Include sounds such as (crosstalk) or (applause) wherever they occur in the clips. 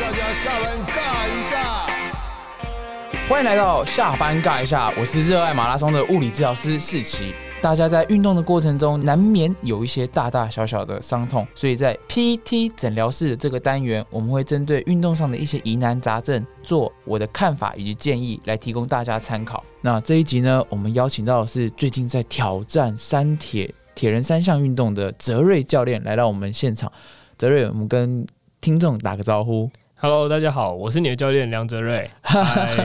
大家下班尬一下。欢迎来到下班尬一下，我是热爱马拉松的物理治疗师世奇。大家在运动的过程中，难免有一些大大小小的伤痛，所以在 PT 诊疗室的这个单元，我们会针对运动上的一些疑难杂症，做我的看法以及建议，来提供大家参考。那这一集呢，我们邀请到的是最近在挑战三铁铁人三项运动的泽瑞教练来到我们现场。泽瑞，我们跟听众打个招呼。Hello，大家好，我是你的教练梁哲瑞。嗨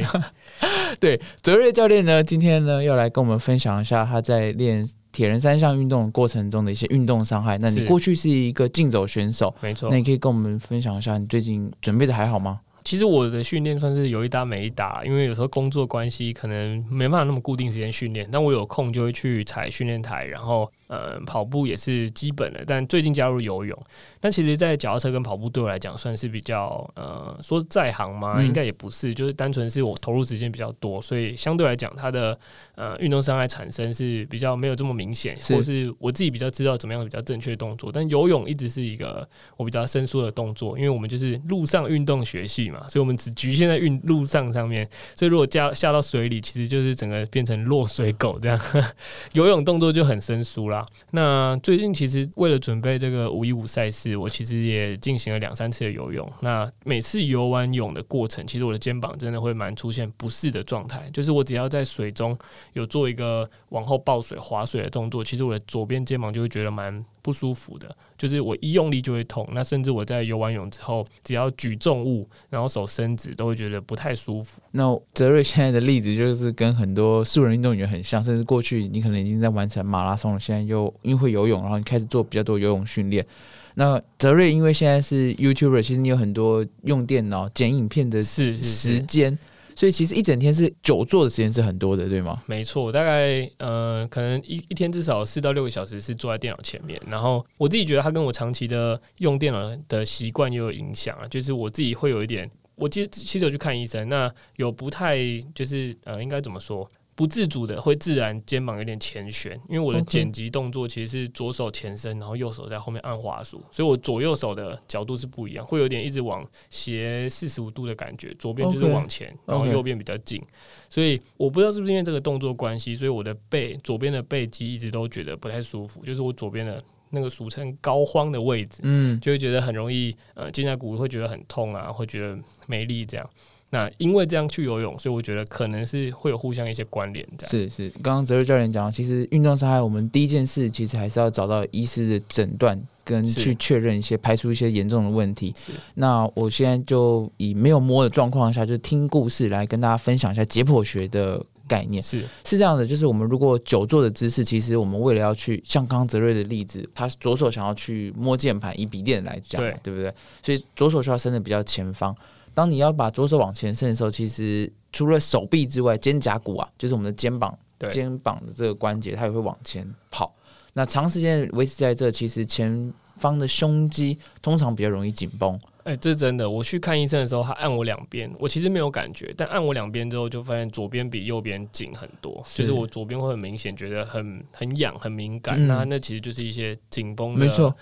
(laughs) 对，泽瑞教练呢，今天呢要来跟我们分享一下他在练铁人三项运动的过程中的一些运动伤害。那你过去是一个竞走选手，没错那，你可以跟我们分享一下你最近准备的还好吗？其实我的训练算是有一搭没一搭，因为有时候工作关系可能没办法那么固定时间训练，但我有空就会去踩训练台，然后呃跑步也是基本的，但最近加入游泳。那其实，在脚踏车跟跑步对我来讲算是比较呃说在行吗？嗯应该也不是，就是单纯是我投入时间比较多，所以相对来讲，它的呃运动伤害产生是比较没有这么明显，是或是我自己比较知道怎么样比较正确的动作。但游泳一直是一个我比较生疏的动作，因为我们就是陆上运动学系嘛，所以我们只局限在运路上上面。所以如果加下到水里，其实就是整个变成落水狗这样，(laughs) 游泳动作就很生疏啦。那最近其实为了准备这个五一五赛事，我其实也进行了两三次的游泳。那每次游完泳的过程，其实我的肩膀真的会蛮出现不适的状态，就是我只要在水中有做一个往后抱水、划水的动作，其实我的左边肩膀就会觉得蛮不舒服的，就是我一用力就会痛。那甚至我在游完泳之后，只要举重物，然后手伸直，都会觉得不太舒服。那泽瑞现在的例子就是跟很多素人运动员很像，甚至过去你可能已经在完成马拉松了，现在又因为会游泳，然后你开始做比较多游泳训练。那泽瑞因为现在是 YouTuber，其实你有很多用电脑剪影片的是是是，时间，所以其实一整天是久坐的时间是很多的，对吗？没错，大概呃，可能一一天至少四到六个小时是坐在电脑前面。然后我自己觉得它跟我长期的用电脑的习惯也有影响啊，就是我自己会有一点，我其实其实有去看医生，那有不太就是呃，应该怎么说？不自主的会自然肩膀有点前旋，因为我的剪辑动作其实是左手前伸，然后右手在后面按滑鼠，所以我左右手的角度是不一样，会有点一直往斜四十五度的感觉，左边就是往前然后右边比较近。所以我不知道是不是因为这个动作关系，所以我的背左边的背肌一直都觉得不太舒服，就是我左边的那个俗称膏肓的位置，嗯，就会觉得很容易呃肩胛骨会觉得很痛啊，会觉得没力这样。那因为这样去游泳，所以我觉得可能是会有互相一些关联这样。是是，刚刚泽瑞教练讲，其实运动伤害，我们第一件事其实还是要找到医师的诊断，跟去确认一些排除一些严重的问题。那我现在就以没有摸的状况下，就听故事来跟大家分享一下解剖学的概念。是是这样的，就是我们如果久坐的姿势，其实我们为了要去像刚刚泽瑞的例子，他左手想要去摸键盘，以笔电来讲，对对不对？所以左手需要伸的比较前方。当你要把左手往前伸的时候，其实除了手臂之外，肩胛骨啊，就是我们的肩膀，对肩膀的这个关节，它也会往前跑。那长时间维持在这，其实前方的胸肌通常比较容易紧绷。哎、这是真的。我去看医生的时候，他按我两边，我其实没有感觉，但按我两边之后，就发现左边比右边紧很多，是就是我左边会很明显觉得很很痒、很敏感。嗯那那其实就是一些紧绷的，没错，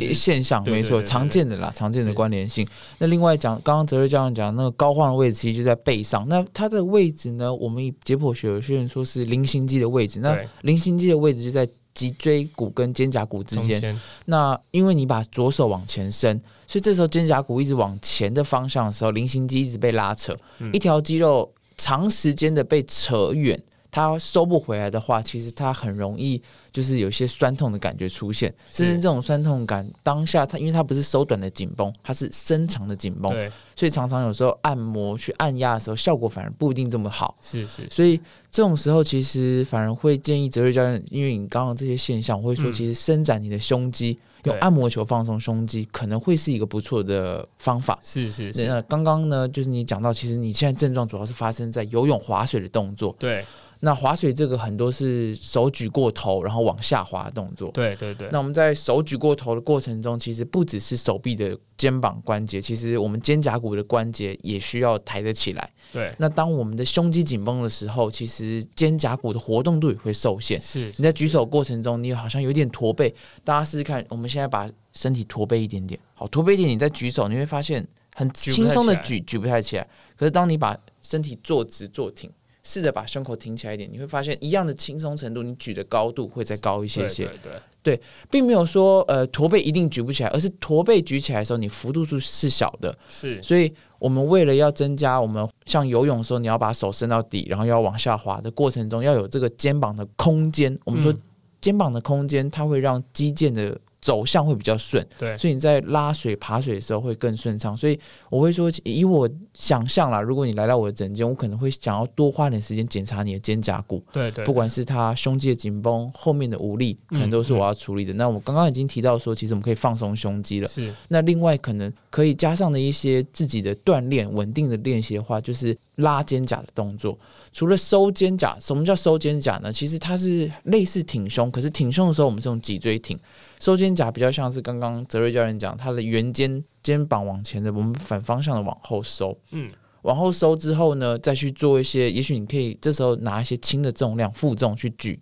就是现象，没错，常见的啦，常见的是关联性。那另外讲，刚刚泽瑞教授讲那个高晃的位置，其实就在背上。那它的位置呢，我们以解剖学有些人说是菱形肌的位置。那菱形肌的位置就在脊椎骨跟肩胛骨之间。那因为你把左手往前伸，所以这时候肩胛骨一直往前的方向的时候，菱形肌一直被拉扯，嗯一条肌肉长时间的被扯远，它收不回来的话，其实它很容易就是有一些酸痛的感觉出现，甚至这种酸痛感当下它因为它不是收短的紧绷，它是伸长的紧绷，对，所以常常有时候按摩去按压的时候，效果反而不一定这么好。是是。所以这种时候，其实反而会建议泽瑞教练，因为你刚刚这些现象，我会说，嗯。其实伸展你的胸肌，用按摩球放松胸肌，可能会是一个不错的方法。是是是，那刚刚呢，就是你讲到，其实你现在症状主要是发生在游泳、划水的动作。对那划水这个很多是手举过头，然后往下滑的动作。对对对，那我们在手举过头的过程中，其实不只是手臂的肩膀关节，其实我们肩胛骨的关节也需要抬得起来。对那当我们的胸肌紧绷的时候，其实肩胛骨的活动度也会受限。是你在举手过程中，你好像有点驼背，大家试试看，我们现在把身体驼背一点点，好，驼背一点，你再举手，你会发现很轻松的举举不太起来。可是当你把身体坐直坐挺，试着把胸口挺起来一点，你会发现一样的轻松程度，你举的高度会再高一些对些。对对，并没有说呃驼背一定举不起来，而是驼背举起来的时候，你幅度数是小的。是所以我们为了要增加我们像游泳的时候，你要把手伸到底，然后要往下滑的过程中，要有这个肩膀的空间。我们说嗯肩膀的空间，它会让肌腱的走向会比较顺，对所以你在拉水、爬水的时候会更顺畅。所以我会说，以我想象啦，如果你来到我的诊间，我可能会想要多花点时间检查你的肩胛骨。对对，不管是他胸肌的紧绷、后面的无力，可能嗯都是我要处理的。那我刚刚已经提到说，其实我们可以放松胸肌了。是那另外可能可以加上的一些自己的锻炼、稳定的练习的话，就是拉肩胛的动作。除了收肩胛，什么叫收肩胛呢？其实它是类似挺胸，可是挺胸的时候我们是用脊椎挺，收肩胛比较像是刚刚泽瑞教练讲，他的圆肩肩膀往前的，我们反方向的往后收。嗯往后收之后呢，再去做一些，也许你可以这时候拿一些轻的重量负重去举。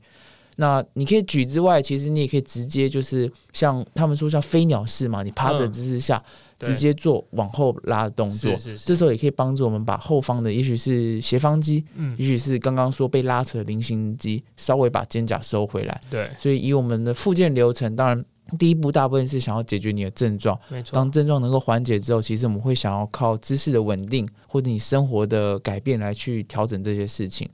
那你可以举之外，其实你也可以直接就是像他们说叫飞鸟式嘛，你趴着嗯姿势下、对直接做往后拉的动作。是是是这时候也可以帮助我们把后方的，也许是斜方肌，嗯也许是刚刚说被拉扯的菱形肌，稍微把肩胛收回来。对，所以以我们的复健流程，当然第一步大部分是想要解决你的症状。没错，当症状能够缓解之后，其实我们会想要靠姿势的稳定或者你生活的改变来去调整这些事情。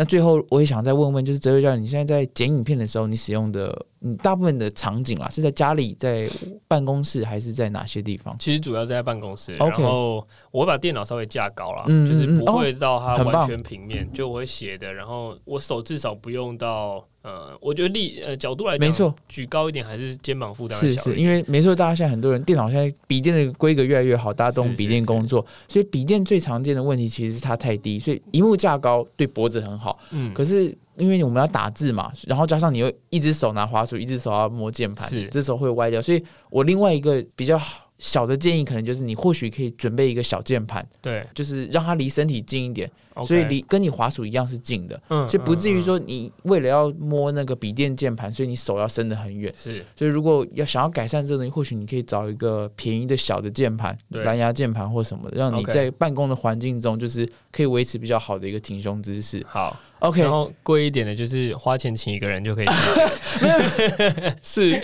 那最后我也想再问问，就是哲瑞教练，你现在在剪影片的时候，你使用的你大部分的场景啦，是在家里、在办公室，还是在哪些地方？其实主要在办公室然后我会把电脑稍微架高了，嗯就是不会到它完全平面，就我会斜的，然后我手至少不用到呃，我觉得立呃角度来讲，没错，举高一点还是肩膀负担会是是，小。因为没错，大家现在很多人电脑现在笔电的规格越来越好，大家都用笔电是工作，所以笔电最常见的问题其实是它太低，所以荧幕架高对脖子很好，嗯，可是因为我们要打字嘛，然后加上你又一只手拿滑鼠，一只手要摸键盘是，这时候会歪掉。所以我另外一个比较小的建议，可能就是你或许可以准备一个小键盘，对就是让它离身体近一点所以离跟你滑鼠一样是近的，嗯所以不至于嗯说你为了要摸那个笔电键盘，所以你手要伸得很远。是所以如果要想要改善这个东西，或许你可以找一个便宜的小的键盘，对蓝牙键盘或什么的，让你在办公的环境中，就是可以维持比较好的一个挺胸姿势。好。OK，然后贵一点的就是花钱请一个人就可以。(laughs) (laughs) 是，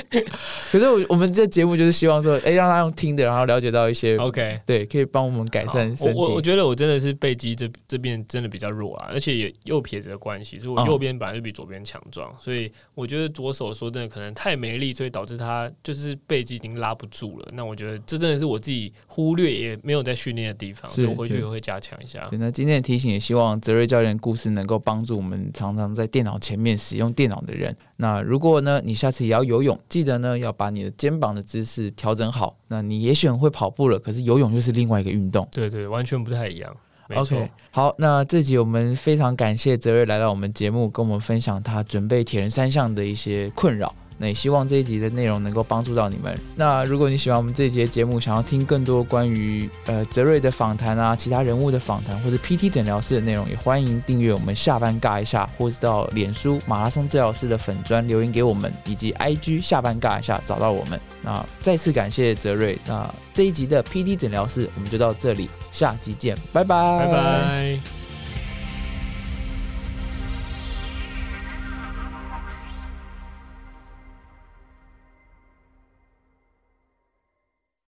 可是我我们这节目就是希望说，哎、让他用听的，然后了解到一些 OK，对，可以帮我们改善身体我我。觉得我真的是背肌这这边真的比较弱啊，而且也右撇子的关系，所以我嗯右边本来就比左边强壮，所以我觉得左手说真的可能太没力，所以导致他就是背肌已经拉不住了。那我觉得这真的是我自己忽略也没有在训练的地方，所以我回去也会加强一下。对，那今天的提醒也希望泽瑞教练的故事能够帮助我们常常在电脑前面使用电脑的人。那如果呢，你下次也要游泳，记得呢要把你的肩膀的姿势调整好。那你也许很会跑步了，可是游泳又是另外一个运动。对对，完全不太一样。OK，好，那这集我们非常感谢泽瑞来到我们节目，跟我们分享他准备铁人三项的一些困扰。那也希望这一集的内容能够帮助到你们。那如果你喜欢我们这一集的节目，想要听更多关于呃泽瑞的访谈啊，其他人物的访谈，或者 PT 诊疗室的内容，也欢迎订阅我们下班尬一下，或是到脸书马拉松治疗师的粉砖留言给我们，以及 IG 下班尬一下找到我们。那再次感谢泽瑞。那这一集的 PT 诊疗室我们就到这里，下集见，拜拜，拜拜。